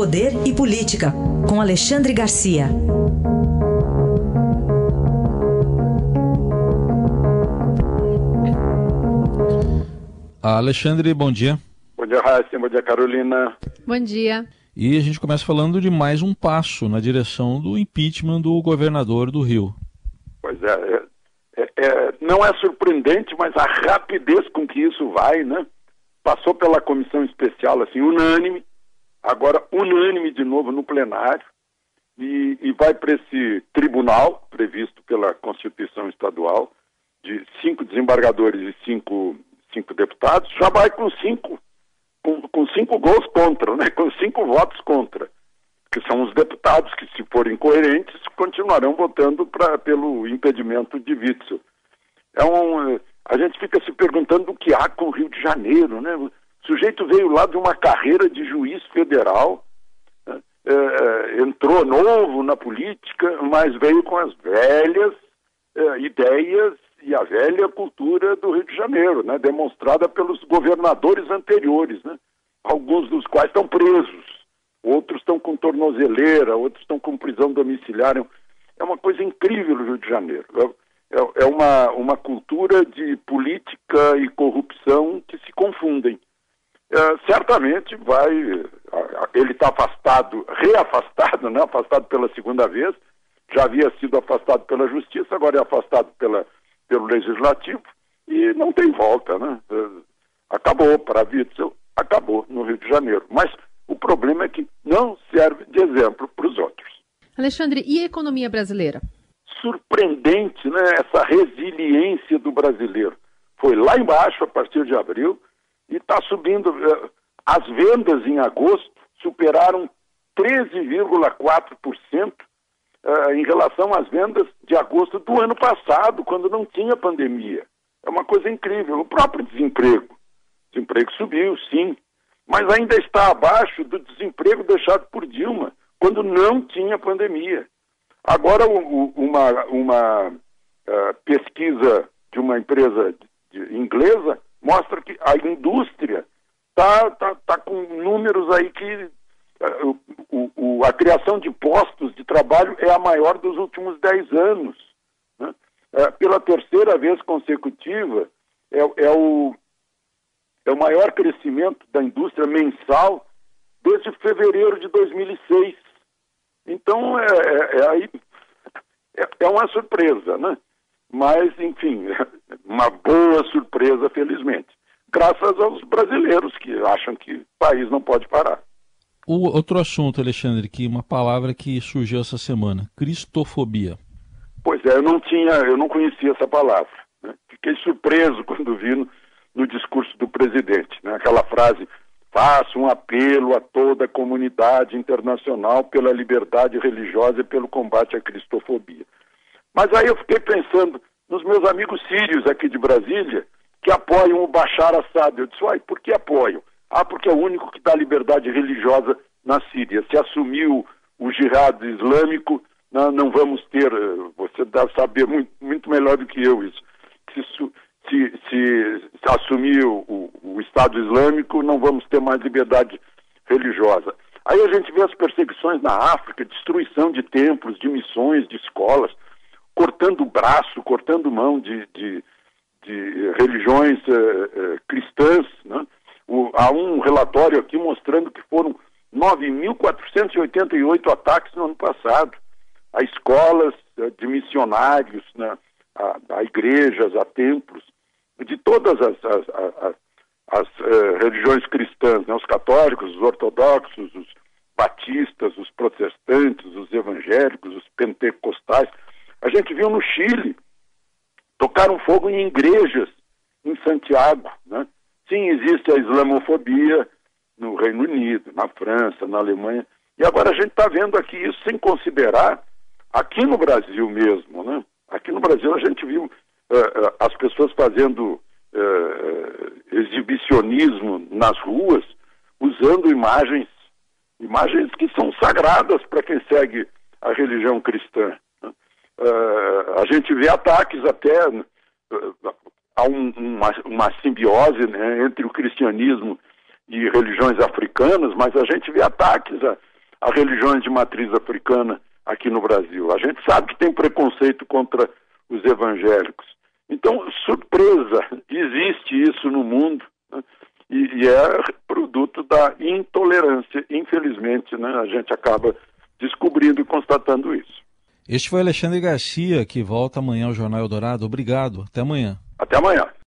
Poder e Política, com Alexandre Garcia. Alexandre, bom dia. Bom dia, Raíssa. Bom dia, Carolina. Bom dia. E a gente começa falando de mais um passo na direção do impeachment do governador do Rio. Pois é, é, é, não é surpreendente, mas a rapidez com que isso vai, né? Passou pela comissão especial, assim, unânime, agora unânime de novo no plenário, e, e vai para esse tribunal previsto pela Constituição Estadual, de cinco desembargadores e cinco, cinco deputados, já vai com cinco, com, com cinco gols contra, né? com cinco votos contra, que são os deputados que, se forem coerentes, continuarão votando pra, pelo impedimento de Witzel. É um, a gente fica se perguntando o que há com o Rio de Janeiro, né? O sujeito veio lá de uma carreira de juiz federal, né? é, é, entrou novo na política, mas veio com as velhas é, ideias e a velha cultura do Rio de Janeiro, né? demonstrada pelos governadores anteriores, né? alguns dos quais estão presos, outros estão com tornozeleira, outros estão com prisão domiciliar. É uma coisa incrível o Rio de Janeiro. É, é uma, uma cultura de política e corrupção que se confundem. É, certamente vai. Ele está afastado, reafastado, né? afastado pela segunda vez, já havia sido afastado pela justiça, agora é afastado pela, pelo legislativo e não tem volta, né? É, acabou para a Witzel, acabou no Rio de Janeiro. Mas o problema é que não serve de exemplo para os outros. Alexandre, e a economia brasileira? Surpreendente, né? Essa resiliência do brasileiro. Foi lá embaixo a partir de abril e está subindo. É, as vendas em agosto superaram 13,4% uh, em relação às vendas de agosto do ano passado, quando não tinha pandemia. É uma coisa incrível. O próprio desemprego. O desemprego subiu, sim, mas ainda está abaixo do desemprego deixado por Dilma, quando não tinha pandemia. Agora, uma, uma uh, pesquisa de uma empresa de, inglesa mostra que a indústria está tá, tá com números aí que uh, o, o, a criação de postos de trabalho é a maior dos últimos 10 anos. Né? É, pela terceira vez consecutiva, é, é, o, é o maior crescimento da indústria mensal desde fevereiro de 2006. Então, é, é, é é, é uma surpresa, né? Mas, enfim, uma boa surpresa, felizmente. Graças aos brasileiros que acham que o país não pode parar. O outro assunto, Alexandre, que uma palavra que surgiu essa semana, cristofobia. Pois é, eu não tinha, eu não conhecia essa palavra. Né? Fiquei surpreso quando vi no, no discurso do presidente, né? aquela frase: faço um apelo a toda a comunidade internacional pela liberdade religiosa e pelo combate à cristofobia. Mas aí eu fiquei pensando nos meus amigos sírios aqui de Brasília que apoiam o Bashar Assad. Eu disse, uai, por que apoiam? Ah, porque é o único que dá liberdade religiosa na Síria. Se assumiu o jihad islâmico, não, vamos ter, eh, você deve saber muito, muito melhor do que eu isso. Se, se, se, se assumir o, o Estado Islâmico, não vamos ter mais liberdade religiosa. Aí a gente vê as perseguições na África, destruição de templos, de missões, de escolas, cortando braço, cortando mão de, de, de religiões eh, eh, cristãs, né? O, há um relatório aqui mostrando que foram 9.488 ataques no ano passado a escolas eh, de missionários, né, a, a igrejas, a templos, de todas as, as, as, as uh, religiões cristãs, né, os católicos, os ortodoxos, os batistas, os protestantes, os evangélicos, os pentecostais. A gente viu no Chile, tocaram fogo em igrejas em Santiago, né? Sim, existe a islamofobia no Reino Unido, na França, na Alemanha. E agora a gente está vendo aqui isso sem considerar aqui no Brasil mesmo, né? Aqui no Brasil a gente viu uh, as pessoas fazendo uh, exibicionismo nas ruas, usando imagens, imagens que são sagradas para quem segue a religião cristã. Né? a gente vê ataques até há um, uma, uma, simbiose né, entre o cristianismo e religiões africanas, mas a gente vê ataques a, a religiões de matriz africana aqui no Brasil. A gente sabe que tem preconceito contra os evangélicos. Então, surpresa, existe isso no mundo né? e, e, é produto da intolerância. Infelizmente, né? a gente acaba descobrindo e constatando isso. Este foi Alexandre Garcia, que volta amanhã ao Jornal Eldorado. Obrigado. Até amanhã. Até amanhã.